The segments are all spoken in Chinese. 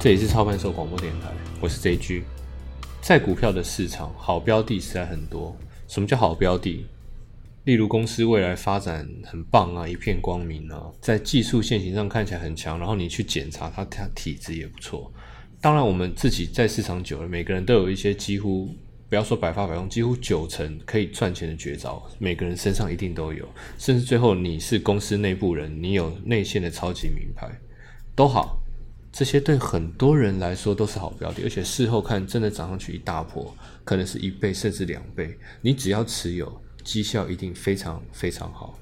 这里是超盘手广播电台，我是 JG。在股票的市场，好标的实在很多。什么叫好标的？例如公司未来发展很棒啊，一片光明啊，在技术线型上看起来很强，然后你去检查它，它体质也不错。当然，我们自己在市场久了，每个人都有一些几乎不要说百发百中，几乎九成可以赚钱的绝招，每个人身上一定都有。甚至最后你是公司内部人，你有内线的超级名牌，都好。这些对很多人来说都是好标的，而且事后看真的涨上去一大波，可能是一倍甚至两倍。你只要持有，绩效一定非常非常好。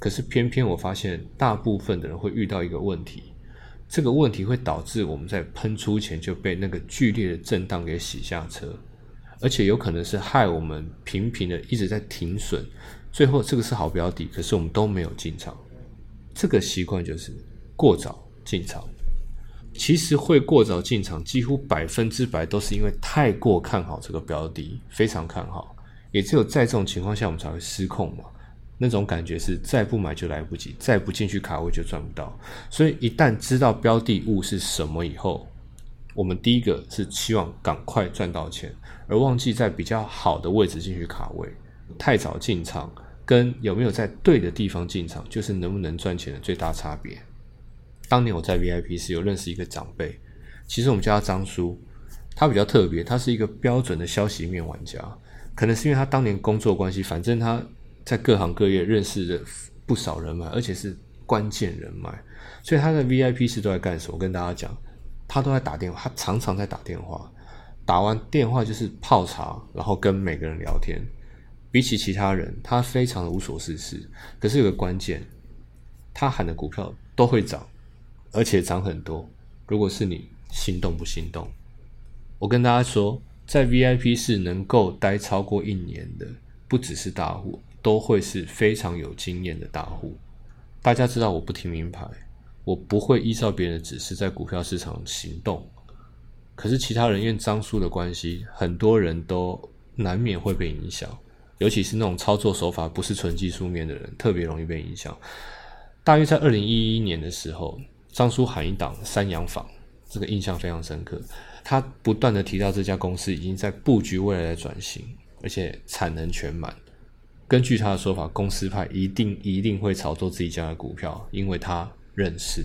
可是偏偏我发现，大部分的人会遇到一个问题。这个问题会导致我们在喷出前就被那个剧烈的震荡给洗下车，而且有可能是害我们频频的一直在停损，最后这个是好标的，可是我们都没有进场。这个习惯就是过早进场。其实会过早进场，几乎百分之百都是因为太过看好这个标的，非常看好。也只有在这种情况下，我们才会失控嘛。那种感觉是再不买就来不及，再不进去卡位就赚不到。所以一旦知道标的物是什么以后，我们第一个是希望赶快赚到钱，而忘记在比较好的位置进去卡位。太早进场跟有没有在对的地方进场，就是能不能赚钱的最大差别。当年我在 VIP 室有认识一个长辈，其实我们叫他张叔，他比较特别，他是一个标准的消息面玩家，可能是因为他当年工作关系，反正他。在各行各业认识了不少人脉，而且是关键人脉，所以他的 VIP 室都在干什么？我跟大家讲，他都在打电话，他常常在打电话，打完电话就是泡茶，然后跟每个人聊天。比起其他人，他非常的无所事事。可是有个关键，他喊的股票都会涨，而且涨很多。如果是你，心动不心动？我跟大家说，在 VIP 是能够待超过一年的，不只是大户。都会是非常有经验的大户。大家知道我不听名牌，我不会依照别人的指示在股票市场行动。可是其他人因为张叔的关系，很多人都难免会被影响，尤其是那种操作手法不是纯技术面的人，特别容易被影响。大约在二零一一年的时候，张叔喊一档三洋坊，这个印象非常深刻。他不断的提到这家公司已经在布局未来的转型，而且产能全满。根据他的说法，公司派一定一定会炒作自己家的股票，因为他认识。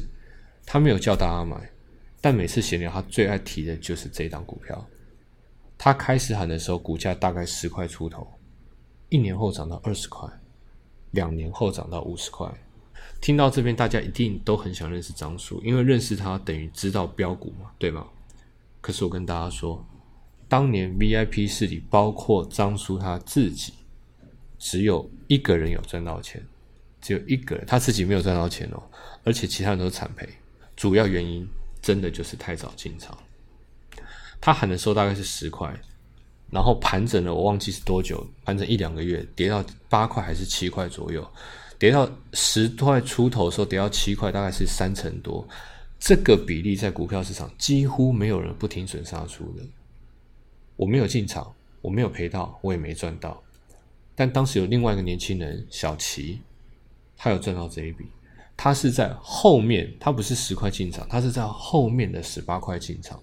他没有叫大家买，但每次闲聊，他最爱提的就是这档股票。他开始喊的时候，股价大概十块出头，一年后涨到二十块，两年后涨到五十块。听到这边，大家一定都很想认识张叔，因为认识他等于知道标股嘛，对吗？可是我跟大家说，当年 VIP 室里包括张叔他自己。只有一个人有赚到钱，只有一个人他自己没有赚到钱哦，而且其他人都是惨赔。主要原因真的就是太早进场。他喊的时候大概是十块，然后盘整了，我忘记是多久，盘整一两个月，跌到八块还是七块左右，跌到十块出头的时候跌到七块，大概是三成多。这个比例在股票市场几乎没有人不停损杀出的。我没有进场，我没有赔到，我也没赚到。但当时有另外一个年轻人小齐，他有赚到这一笔。他是在后面，他不是十块进场，他是在后面的十八块进场，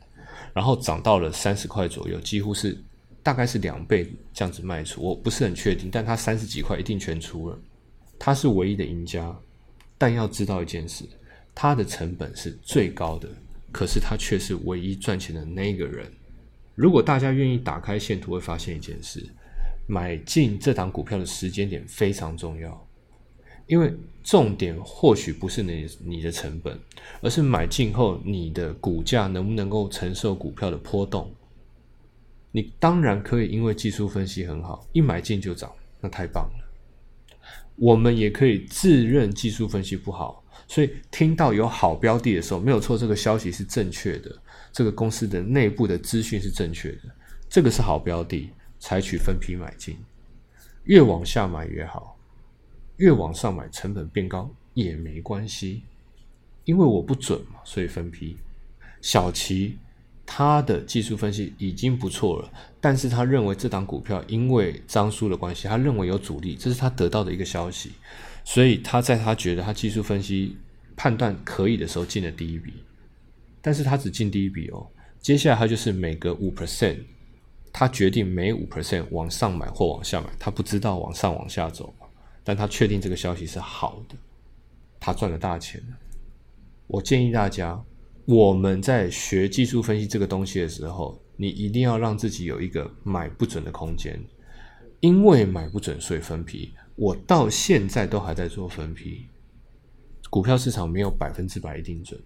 然后涨到了三十块左右，几乎是大概是两倍这样子卖出。我不是很确定，但他三十几块一定全出了。他是唯一的赢家，但要知道一件事，他的成本是最高的，可是他却是唯一赚钱的那个人。如果大家愿意打开线图，会发现一件事。买进这档股票的时间点非常重要，因为重点或许不是你你的成本，而是买进后你的股价能不能够承受股票的波动。你当然可以因为技术分析很好，一买进就涨，那太棒了。我们也可以自认技术分析不好，所以听到有好标的的时候，没有错，这个消息是正确的，这个公司的内部的资讯是正确的，这个是好标的。采取分批买进，越往下买越好，越往上买成本变高也没关系，因为我不准嘛，所以分批。小齐他的技术分析已经不错了，但是他认为这档股票因为张叔的关系，他认为有阻力，这是他得到的一个消息，所以他在他觉得他技术分析判断可以的时候进了第一笔，但是他只进第一笔哦。接下来他就是每隔五 percent，他决定每五 percent 往上买或往下买，他不知道往上往下走，但他确定这个消息是好的，他赚了大钱。我建议大家，我们在学技术分析这个东西的时候，你一定要让自己有一个买不准的空间，因为买不准所以分批。我到现在都还在做分批，股票市场没有百分之百一定准。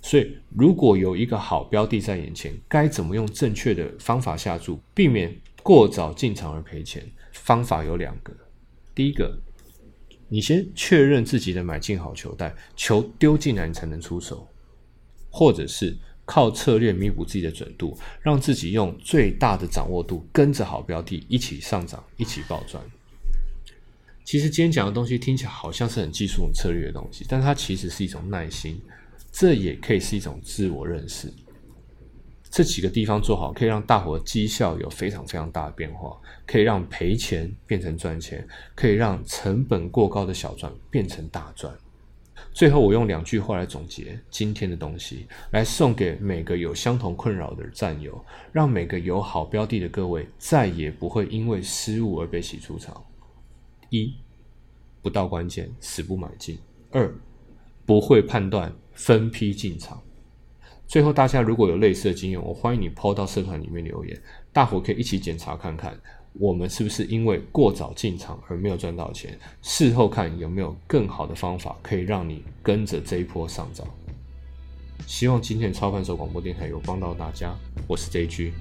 所以，如果有一个好标的在眼前，该怎么用正确的方法下注，避免过早进场而赔钱？方法有两个。第一个，你先确认自己的买进好球袋，球丢进来你才能出手，或者是靠策略弥补自己的准度，让自己用最大的掌握度跟着好标的一起上涨，一起暴赚。其实今天讲的东西听起来好像是很技术、很策略的东西，但它其实是一种耐心。这也可以是一种自我认识。这几个地方做好，可以让大伙绩效有非常非常大的变化，可以让赔钱变成赚钱，可以让成本过高的小赚变成大赚。最后，我用两句话来总结今天的东西，来送给每个有相同困扰的战友，让每个有好标的的各位再也不会因为失误而被洗出场。一，不到关键死不买进；二，不会判断。分批进场，最后大家如果有类似的经验，我欢迎你抛到社团里面留言，大伙可以一起检查看看，我们是不是因为过早进场而没有赚到钱？事后看有没有更好的方法可以让你跟着这一波上涨。希望今天的操盘手广播电台有帮到大家，我是 JG。